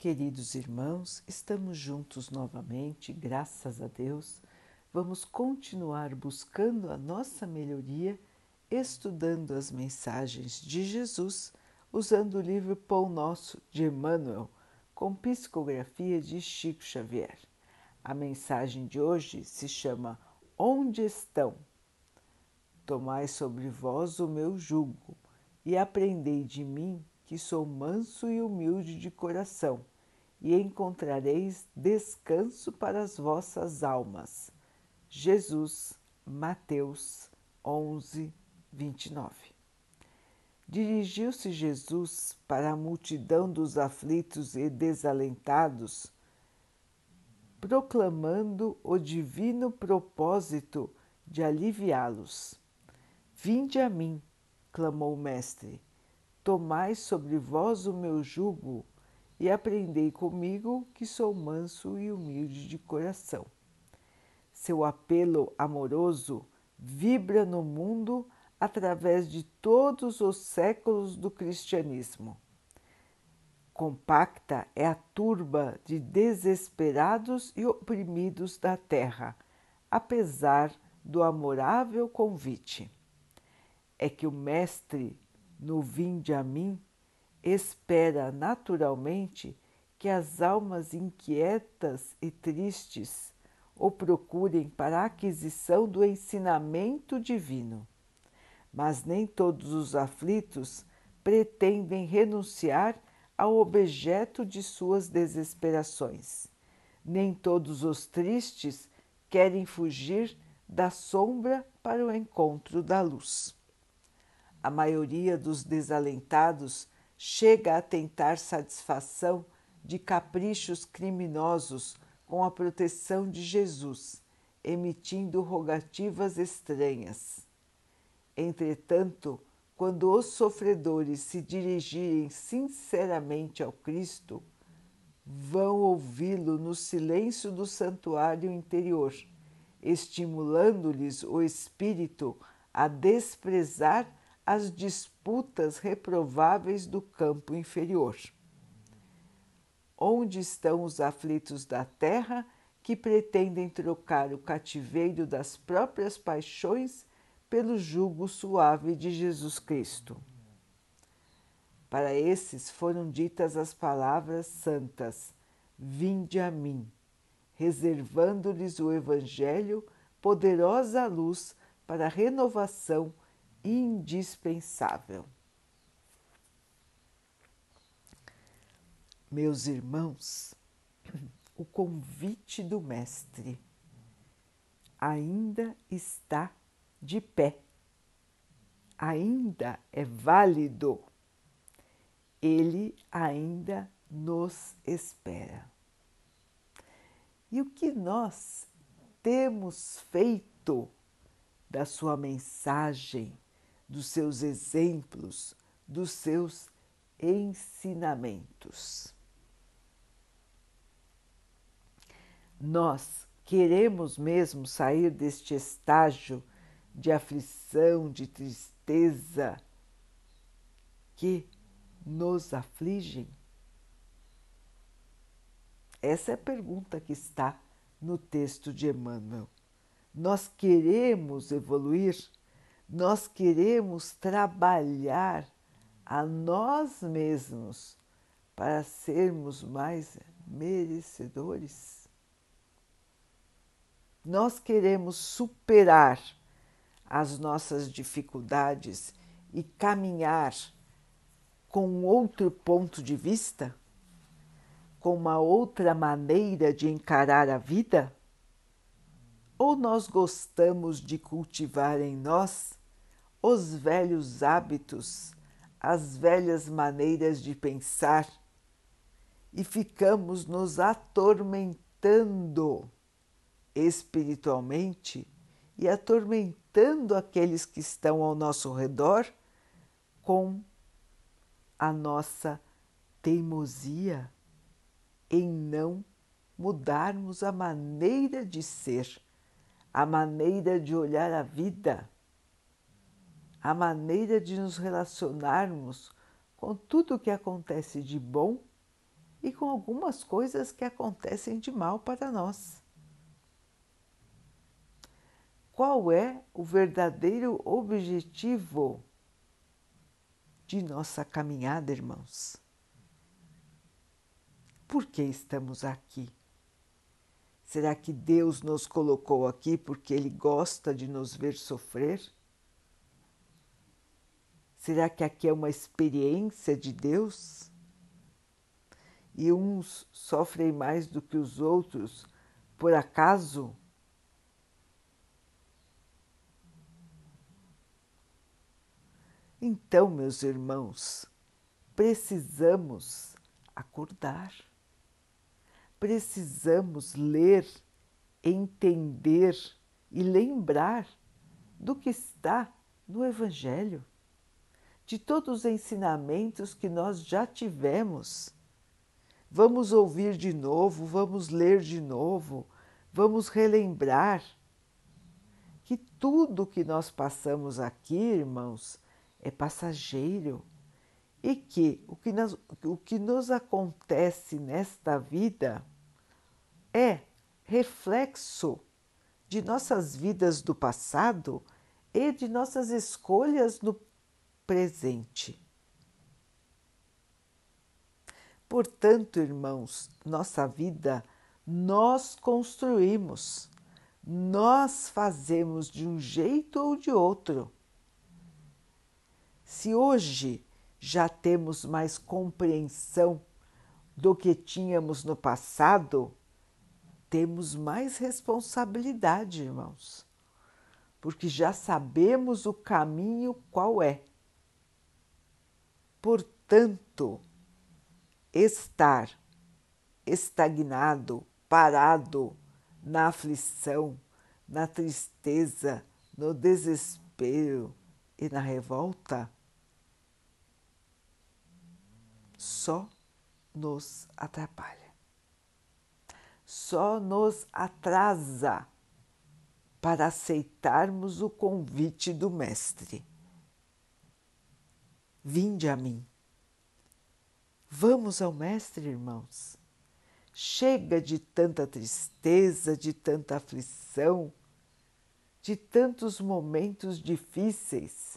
Queridos irmãos, estamos juntos novamente, graças a Deus. Vamos continuar buscando a nossa melhoria, estudando as mensagens de Jesus, usando o livro Pão Nosso de Emmanuel, com psicografia de Chico Xavier. A mensagem de hoje se chama Onde estão? Tomai sobre vós o meu jugo e aprendei de mim, que sou manso e humilde de coração e encontrareis descanso para as vossas almas. Jesus, Mateus 11, 29. Dirigiu-se Jesus para a multidão dos aflitos e desalentados, proclamando o divino propósito de aliviá-los. Vinde a mim, clamou o Mestre, tomai sobre vós o meu jugo e aprendei comigo que sou manso e humilde de coração. Seu apelo amoroso vibra no mundo através de todos os séculos do cristianismo. Compacta é a turba de desesperados e oprimidos da terra, apesar do amorável convite. É que o Mestre, no Vinde a mim, espera naturalmente que as almas inquietas e tristes o procurem para a aquisição do ensinamento divino. Mas nem todos os aflitos pretendem renunciar ao objeto de suas desesperações. Nem todos os tristes querem fugir da sombra para o encontro da luz. A maioria dos desalentados chega a tentar satisfação de caprichos criminosos com a proteção de Jesus, emitindo rogativas estranhas. Entretanto, quando os sofredores se dirigirem sinceramente ao Cristo, vão ouvi-lo no silêncio do santuário interior, estimulando-lhes o espírito a desprezar as disputas reprováveis do campo inferior. Onde estão os aflitos da terra que pretendem trocar o cativeiro das próprias paixões pelo jugo suave de Jesus Cristo? Para esses foram ditas as palavras santas: Vinde a mim, reservando-lhes o Evangelho, poderosa luz para a renovação indispensável. Meus irmãos, o convite do Mestre ainda está de pé, ainda é válido, ele ainda nos espera. E o que nós temos feito da sua mensagem dos seus exemplos, dos seus ensinamentos. Nós queremos mesmo sair deste estágio de aflição, de tristeza que nos afligem? Essa é a pergunta que está no texto de Emmanuel. Nós queremos evoluir? Nós queremos trabalhar a nós mesmos para sermos mais merecedores. Nós queremos superar as nossas dificuldades e caminhar com outro ponto de vista, com uma outra maneira de encarar a vida? Ou nós gostamos de cultivar em nós os velhos hábitos, as velhas maneiras de pensar e ficamos nos atormentando espiritualmente e atormentando aqueles que estão ao nosso redor com a nossa teimosia em não mudarmos a maneira de ser, a maneira de olhar a vida a maneira de nos relacionarmos com tudo o que acontece de bom e com algumas coisas que acontecem de mal para nós. Qual é o verdadeiro objetivo de nossa caminhada, irmãos? Por que estamos aqui? Será que Deus nos colocou aqui porque Ele gosta de nos ver sofrer? Será que aqui é uma experiência de Deus? E uns sofrem mais do que os outros por acaso? Então, meus irmãos, precisamos acordar precisamos ler, entender e lembrar do que está no Evangelho, de todos os ensinamentos que nós já tivemos. Vamos ouvir de novo, vamos ler de novo, vamos relembrar que tudo que nós passamos aqui, irmãos, é passageiro e que o que, nos, o que nos acontece nesta vida é reflexo de nossas vidas do passado e de nossas escolhas no presente. Portanto, irmãos, nossa vida nós construímos, nós fazemos de um jeito ou de outro. Se hoje já temos mais compreensão do que tínhamos no passado, temos mais responsabilidade, irmãos, porque já sabemos o caminho qual é. Portanto, estar estagnado, parado na aflição, na tristeza, no desespero e na revolta só nos atrapalha, só nos atrasa para aceitarmos o convite do Mestre. Vinde a mim. Vamos ao Mestre, irmãos. Chega de tanta tristeza, de tanta aflição, de tantos momentos difíceis.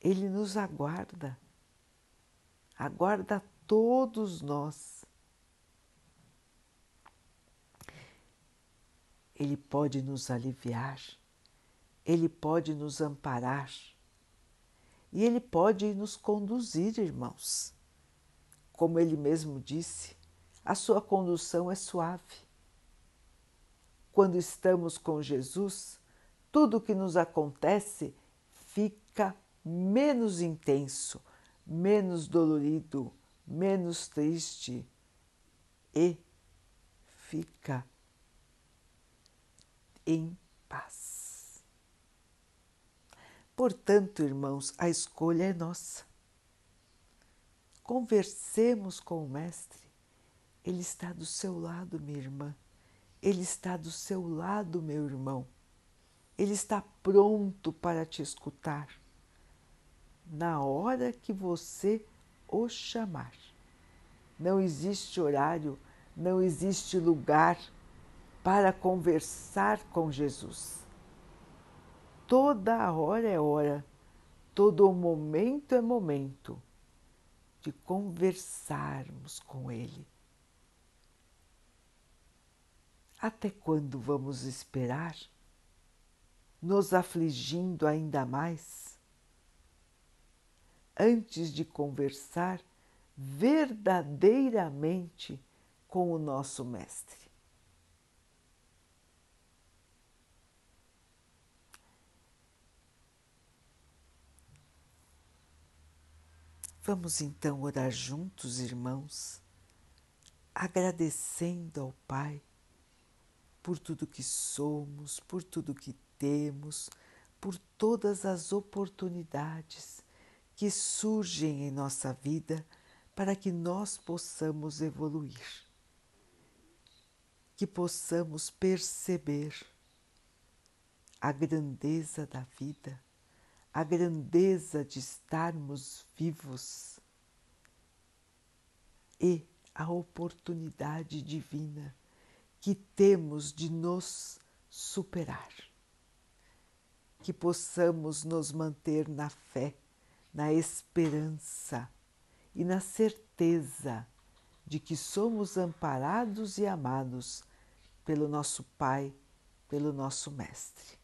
Ele nos aguarda aguarda todos nós. Ele pode nos aliviar, ele pode nos amparar e ele pode nos conduzir, irmãos. Como ele mesmo disse, a sua condução é suave. Quando estamos com Jesus, tudo o que nos acontece fica menos intenso menos dolorido, menos triste e fica em paz. Portanto, irmãos, a escolha é nossa. Conversemos com o Mestre. Ele está do seu lado, minha irmã. Ele está do seu lado, meu irmão. Ele está pronto para te escutar na hora que você o chamar. Não existe horário, não existe lugar para conversar com Jesus. Toda hora é hora, todo momento é momento de conversarmos com Ele. Até quando vamos esperar, nos afligindo ainda mais? antes de conversar verdadeiramente com o nosso Mestre. Vamos então orar juntos, irmãos, agradecendo ao Pai por tudo que somos, por tudo que temos, por todas as oportunidades que surgem em nossa vida para que nós possamos evoluir, que possamos perceber a grandeza da vida, a grandeza de estarmos vivos, e a oportunidade divina que temos de nos superar. Que possamos nos manter na fé, na esperança e na certeza de que somos amparados e amados pelo nosso Pai, pelo nosso Mestre.